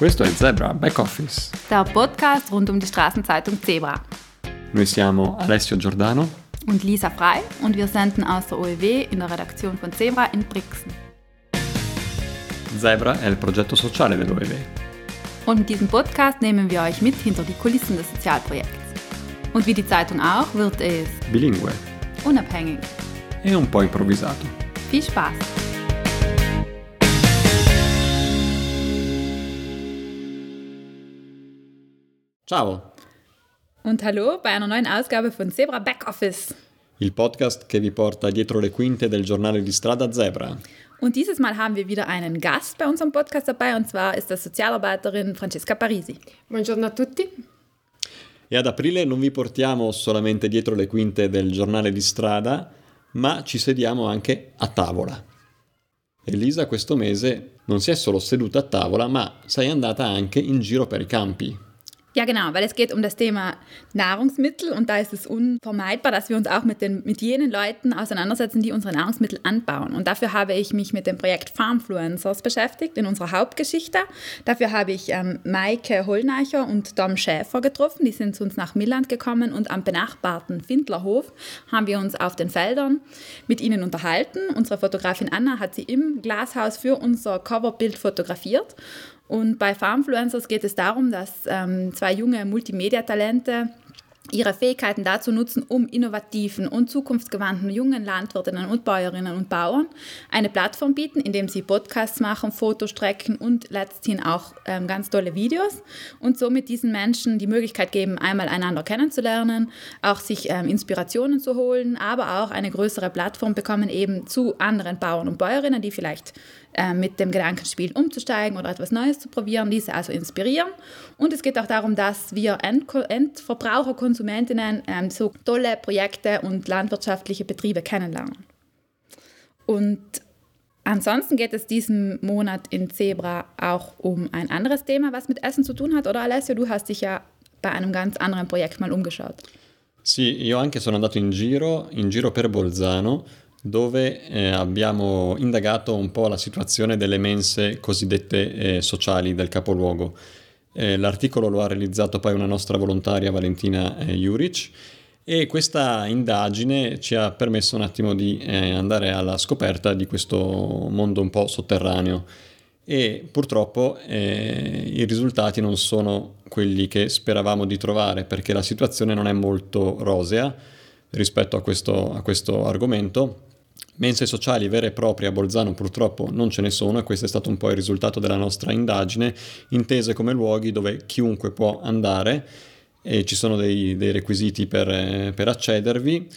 Questo è Zebra Back Office. Der Podcast rund um die Straßenzeitung Zebra. Noi siamo Alessio Giordano und Lisa Frei und wir senden aus der OEW in der Redaktion von Zebra in Brixen. Zebra è il progetto sociale dell'OEW. Und mit diesem Podcast nehmen wir euch mit hinter die Kulissen des Sozialprojekts. Und wie die Zeitung auch, wird es bilingue, unabhängig e un po' improvvisato. Viel Spaß! Ciao! Und hallo bei einer neuen Ausgabe von Zebra Backoffice. Il podcast che vi porta dietro le quinte del giornale di strada Zebra. Und dieses Mal haben wir wieder einen Gast bei unserem Podcast dabei und zwar ist das Sozialarbeiterin Francesca Parisi. Buongiorno a tutti. E ad aprile non vi portiamo solamente dietro le quinte del giornale di strada, ma ci sediamo anche a tavola. Elisa questo mese non si è solo seduta a tavola, ma sei andata anche in giro per i campi. Ja, genau, weil es geht um das Thema Nahrungsmittel und da ist es unvermeidbar, dass wir uns auch mit, den, mit jenen Leuten auseinandersetzen, die unsere Nahrungsmittel anbauen. Und dafür habe ich mich mit dem Projekt Farmfluencers beschäftigt in unserer Hauptgeschichte. Dafür habe ich ähm, Maike Hollneicher und Dom Schäfer getroffen. Die sind zu uns nach Milland gekommen und am benachbarten Findlerhof haben wir uns auf den Feldern mit ihnen unterhalten. Unsere Fotografin Anna hat sie im Glashaus für unser Coverbild fotografiert. Und bei Farmfluencers geht es darum, dass ähm, zwei junge Multimedia-Talente ihre Fähigkeiten dazu nutzen, um innovativen und zukunftsgewandten jungen Landwirtinnen und Bäuerinnen und Bauern eine Plattform bieten, indem sie Podcasts machen, Fotostrecken und letzthin auch ähm, ganz tolle Videos und somit diesen Menschen die Möglichkeit geben, einmal einander kennenzulernen, auch sich ähm, Inspirationen zu holen, aber auch eine größere Plattform bekommen eben zu anderen Bauern und Bäuerinnen, die vielleicht äh, mit dem Gedanken spielen, umzusteigen oder etwas Neues zu probieren, diese also inspirieren. Und es geht auch darum, dass wir End Endverbraucher, Konsumentinnen ähm, so tolle Projekte und landwirtschaftliche Betriebe kennenlernen. Und ansonsten geht es diesen Monat in Zebra auch um ein anderes Thema, was mit Essen zu tun hat, oder Alessio? Du hast dich ja bei einem ganz anderen Projekt mal umgeschaut. Sì, io anche sono andato in giro, in giro per Bolzano dove eh, abbiamo indagato un po' la situazione delle mense cosiddette eh, sociali del capoluogo. Eh, l'articolo lo ha realizzato poi una nostra volontaria Valentina eh, Juric e questa indagine ci ha permesso un attimo di eh, andare alla scoperta di questo mondo un po' sotterraneo. E purtroppo eh, i risultati non sono quelli che speravamo di trovare perché la situazione non è molto rosea rispetto a questo, a questo argomento Mense sociali vere e proprie a Bolzano purtroppo non ce ne sono e questo è stato un po' il risultato della nostra indagine, intese come luoghi dove chiunque può andare e ci sono dei, dei requisiti per, per accedervi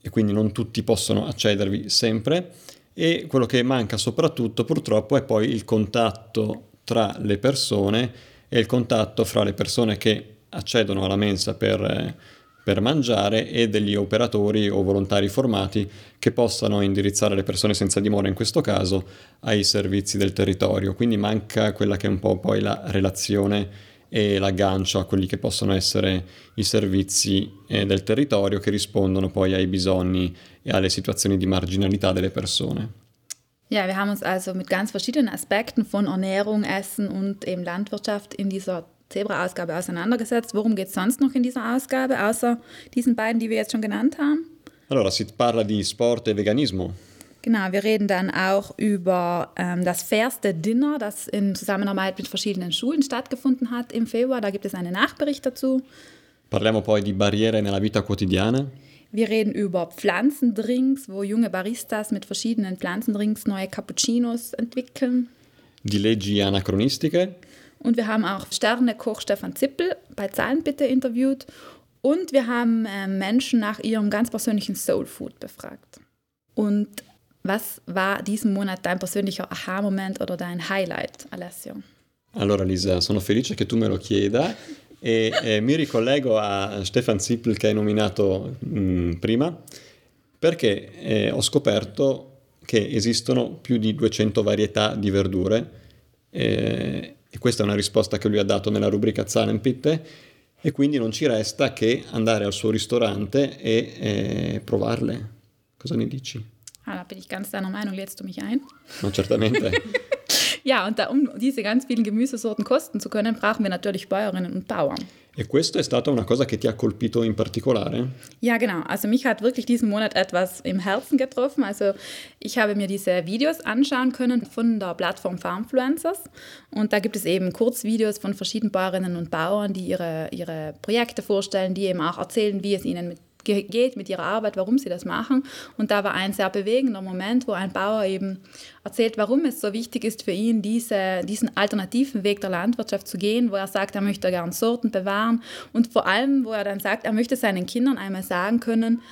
e quindi non tutti possono accedervi sempre e quello che manca soprattutto purtroppo è poi il contatto tra le persone e il contatto fra le persone che accedono alla mensa per per mangiare e degli operatori o volontari formati che possano indirizzare le persone senza dimora in questo caso ai servizi del territorio. Quindi manca quella che è un po' poi la relazione e l'aggancio a quelli che possono essere i servizi eh, del territorio che rispondono poi ai bisogni e alle situazioni di marginalità delle persone. Ja, wir haben uns also mit ganz verschiedenen Aspekten von Ernährung, Essen und eben Landwirtschaft in dieser Zebra-Ausgabe auseinandergesetzt. Worum geht es sonst noch in dieser Ausgabe, außer diesen beiden, die wir jetzt schon genannt haben? Allora, si parla di sport e veganismo. Genau, wir reden dann auch über ähm, das fairste Dinner, das in Zusammenarbeit mit verschiedenen Schulen stattgefunden hat im Februar. Da gibt es einen Nachbericht dazu. Parliamo poi di barriere nella vita quotidiana. Wir reden über Pflanzendrinks, wo junge Baristas mit verschiedenen Pflanzendrinks neue Cappuccinos entwickeln. Di leggi anacronistiche. Und wir haben auch Sternekoch Stefan Zippel bei Zahlenbitte interviewt. Und wir haben äh, Menschen nach ihrem ganz persönlichen Soul Food befragt. Und was war diesen Monat dein persönlicher Aha-Moment oder dein Highlight, Alessio? Allora Lisa, sono felice che tu me lo chieda e eh, mi ricollego a Stefan Zippel che hai nominato mh, mm, prima perché eh, ho scoperto che esistono più di 200 varietà di verdure eh, e questa è una risposta che lui ha dato nella rubrica Zahlenpitte e quindi non ci resta che andare al suo ristorante e eh, provarle. Cosa ne dici? Ah, da bin ich ganz deiner Meinung, lädst du mich ein? Ma certamente. Ja, und da, um diese ganz vielen Gemüsesorten kosten zu können, brauchen wir natürlich Bäuerinnen und Bauern. E questa è stata una cosa che ti ha colpito in particolare? Ja, genau. Also mich hat wirklich diesen Monat etwas im Herzen getroffen. Also ich habe mir diese Videos anschauen können von der Plattform Farmfluencers. Und da gibt es eben Kurzvideos von verschiedenen Bäuerinnen und Bauern, die ihre, ihre Projekte vorstellen, die eben auch erzählen, wie es ihnen mit geht mit ihrer Arbeit, warum sie das machen. Und da war ein sehr bewegender Moment, wo ein Bauer eben erzählt, warum es so wichtig ist für ihn, diese, diesen alternativen Weg der Landwirtschaft zu gehen, wo er sagt, er möchte gerne Sorten bewahren und vor allem, wo er dann sagt, er möchte seinen Kindern einmal sagen können,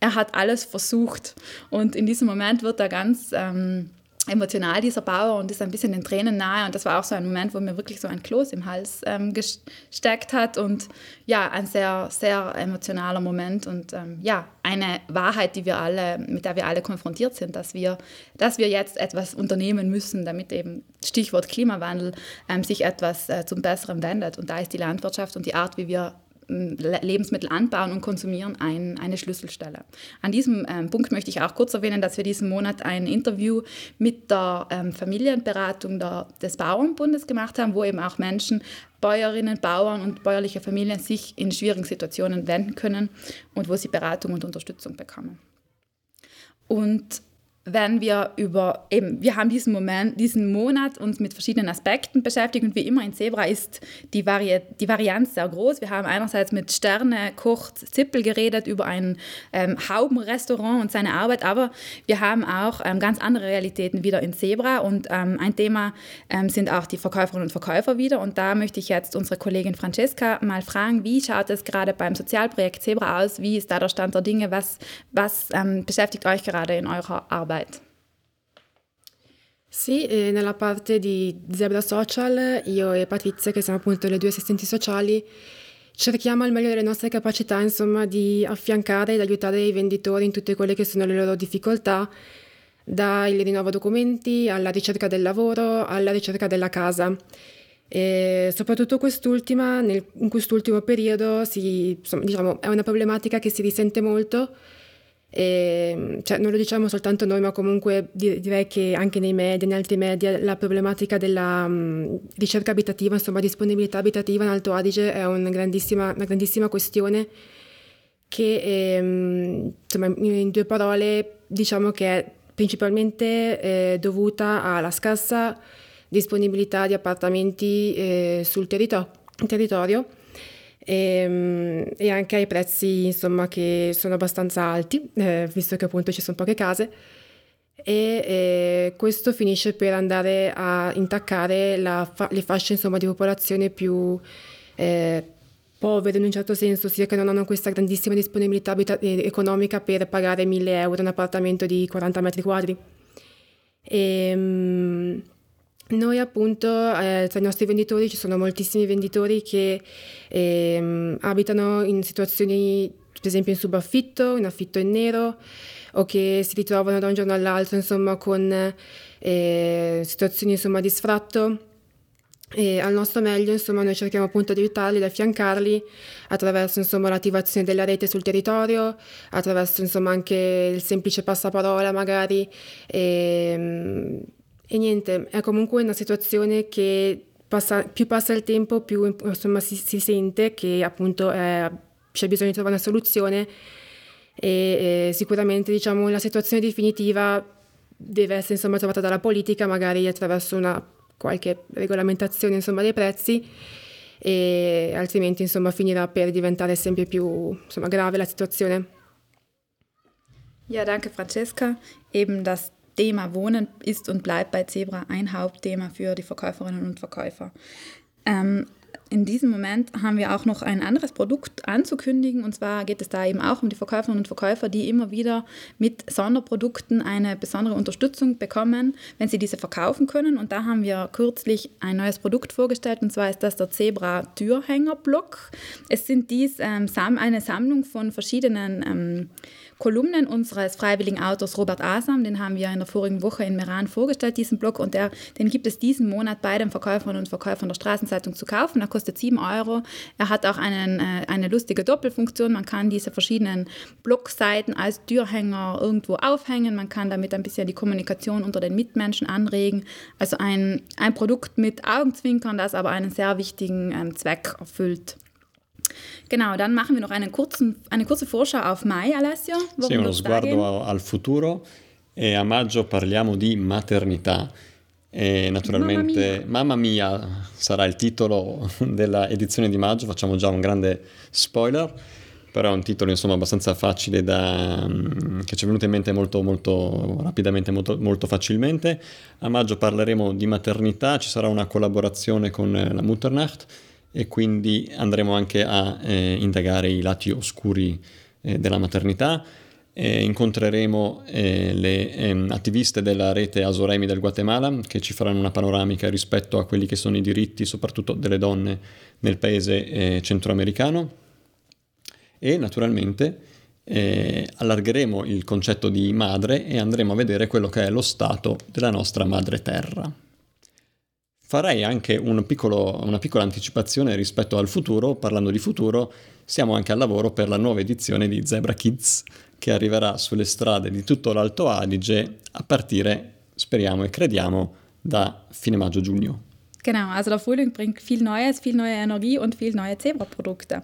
er hat alles versucht. Und in diesem Moment wird er ganz... Ähm, emotional, dieser Bauer, und ist ein bisschen den Tränen nahe. Und das war auch so ein Moment, wo mir wirklich so ein Kloß im Hals ähm, gesteckt hat. Und ja, ein sehr, sehr emotionaler Moment. Und ähm, ja, eine Wahrheit, die wir alle, mit der wir alle konfrontiert sind, dass wir, dass wir jetzt etwas unternehmen müssen, damit eben Stichwort Klimawandel ähm, sich etwas äh, zum Besseren wendet. Und da ist die Landwirtschaft und die Art, wie wir Lebensmittel anbauen und konsumieren, ein, eine Schlüsselstelle. An diesem ähm, Punkt möchte ich auch kurz erwähnen, dass wir diesen Monat ein Interview mit der ähm, Familienberatung der, des Bauernbundes gemacht haben, wo eben auch Menschen, Bäuerinnen, Bauern und bäuerliche Familien sich in schwierigen Situationen wenden können und wo sie Beratung und Unterstützung bekommen. Und wenn wir über eben, wir haben diesen Moment, diesen Monat uns mit verschiedenen Aspekten beschäftigt und wie immer in Zebra ist die, Vari die Varianz sehr groß. Wir haben einerseits mit Sterne Koch Zippel geredet über ein ähm, Haubenrestaurant und seine Arbeit, aber wir haben auch ähm, ganz andere Realitäten wieder in Zebra und ähm, ein Thema ähm, sind auch die Verkäuferinnen und Verkäufer wieder und da möchte ich jetzt unsere Kollegin Francesca mal fragen, wie schaut es gerade beim Sozialprojekt Zebra aus? Wie ist da der Stand der Dinge? Was, was ähm, beschäftigt euch gerade in eurer Arbeit? Arbeit? Sì, nella parte di Zebra Social io e Patrizia, che siamo appunto le due assistenti sociali, cerchiamo al meglio delle nostre capacità insomma di affiancare ed aiutare i venditori in tutte quelle che sono le loro difficoltà, dal rinnovo documenti alla ricerca del lavoro, alla ricerca della casa. E soprattutto quest'ultima, nel, in quest'ultimo periodo si, insomma, diciamo, è una problematica che si risente molto e, cioè, non lo diciamo soltanto noi, ma comunque direi che anche nei media, in altri media, la problematica della um, ricerca abitativa, insomma, disponibilità abitativa in Alto Adige è una grandissima, una grandissima questione che, ehm, insomma, in due parole, diciamo che è principalmente eh, dovuta alla scarsa disponibilità di appartamenti eh, sul territorio, territorio e, ehm, e, anche ai prezzi insomma che sono abbastanza alti, eh, visto che appunto ci sono poche case e, e questo finisce per andare a intaccare fa- le fasce insomma, di popolazione più eh, povere in un certo senso, sia che non hanno questa grandissima disponibilità abita- eh, economica per pagare 1000 euro un appartamento di 40 metri quadri. E, um, noi appunto eh, tra i nostri venditori ci sono moltissimi venditori che eh, abitano in situazioni per esempio in subaffitto, in affitto in nero o che si ritrovano da un giorno all'altro insomma con eh, situazioni insomma di sfratto. E al nostro meglio insomma noi cerchiamo appunto di aiutarli, di affiancarli attraverso insomma l'attivazione della rete sul territorio, attraverso insomma anche il semplice passaparola magari e, e niente, è comunque una situazione che passa, più passa il tempo, più insomma, si, si sente che appunto eh, c'è bisogno di trovare una soluzione e, e sicuramente diciamo, la situazione definitiva deve essere insomma, trovata dalla politica, magari attraverso una qualche regolamentazione insomma, dei prezzi e altrimenti insomma, finirà per diventare sempre più insomma, grave la situazione. Ja, danke Francesca. Eben das Thema Wohnen ist und bleibt bei Zebra ein Hauptthema für die Verkäuferinnen und Verkäufer. Ähm, in diesem Moment haben wir auch noch ein anderes Produkt anzukündigen. Und zwar geht es da eben auch um die Verkäuferinnen und Verkäufer, die immer wieder mit Sonderprodukten eine besondere Unterstützung bekommen, wenn sie diese verkaufen können. Und da haben wir kürzlich ein neues Produkt vorgestellt. Und zwar ist das der Zebra Türhängerblock. Es sind dies ähm, eine Sammlung von verschiedenen ähm, Kolumnen unseres freiwilligen Autors Robert Asam, den haben wir in der vorigen Woche in Meran vorgestellt, diesen Blog, und der, den gibt es diesen Monat bei den Verkäuferinnen und Verkäufern der Straßenzeitung zu kaufen. Er kostet 7 Euro. Er hat auch einen, äh, eine lustige Doppelfunktion. Man kann diese verschiedenen Blogseiten als Türhänger irgendwo aufhängen. Man kann damit ein bisschen die Kommunikation unter den Mitmenschen anregen. Also ein, ein Produkt mit Augenzwinkern, das aber einen sehr wichtigen ähm, Zweck erfüllt. Genau, dann machen wir noch einen kurzen, eine kurze Vorschau auf Mai, Alessio. Sì, uno sguardo al futuro. E a maggio parliamo di maternità. E naturalmente, mamma mia. mamma mia, sarà il titolo della edizione di maggio, facciamo già un grande spoiler, però è un titolo insomma abbastanza facile da, mm, che ci è venuto in mente molto, molto rapidamente, molto, molto facilmente. A maggio parleremo di maternità, ci sarà una collaborazione con la Mutternacht e quindi andremo anche a eh, indagare i lati oscuri eh, della maternità. Eh, incontreremo le ehm, attiviste della rete Asoremi del Guatemala che ci faranno una panoramica rispetto a quelli che sono i diritti soprattutto delle donne nel paese eh, centroamericano e naturalmente eh, allargheremo il concetto di madre e andremo a vedere quello che è lo stato della nostra madre terra. Farei anche un piccolo, una piccola anticipazione rispetto al futuro, parlando di futuro, siamo anche al lavoro per la nuova edizione di Zebra Kids che arriverà sulle strade di tutto l'Alto Adige a partire, speriamo e crediamo, da fine maggio-giugno. Genau, also der Frühling bringt viel Neues, viel neue Energie und viel neue Zebra-Produkte.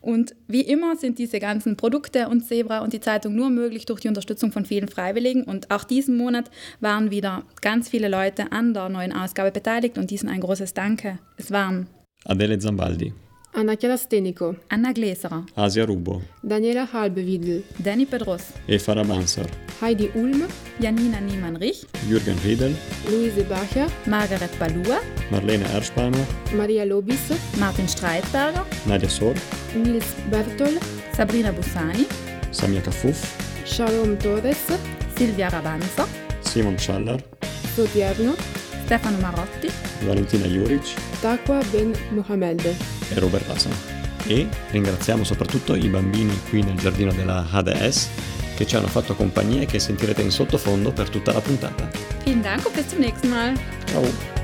Und wie immer sind diese ganzen Produkte und Zebra und die Zeitung nur möglich durch die Unterstützung von vielen Freiwilligen. Und auch diesen Monat waren wieder ganz viele Leute an der neuen Ausgabe beteiligt und diesen ein großes Danke. Es waren Adele Zambaldi. Anna Chiara Stenico, Anna Gläserer, Asia Rubo, Daniela Halbewiedel, Danny Pedros, Eva Rabansar, Heidi Ulm, Janina Niemann-Rich, Jürgen Riedel, Luise Bacher, Margaret Balua, Marlene Erspahner, Maria Lobis, Martin Streitberger, Nadia Sor, Nils Bertol, Sabrina Bussani, Samia Kafuf, Shalom Torres, Silvia Rabanza, Simon Schaller, Sotierno, Stefano Marotti, Valentina Juric Takwa Ben Mohamed. e Robert Hassan. E ringraziamo soprattutto i bambini qui nel giardino della HDS che ci hanno fatto compagnia e che sentirete in sottofondo per tutta la puntata. Vielen Dank und bis zum nächsten Mal. Ciao!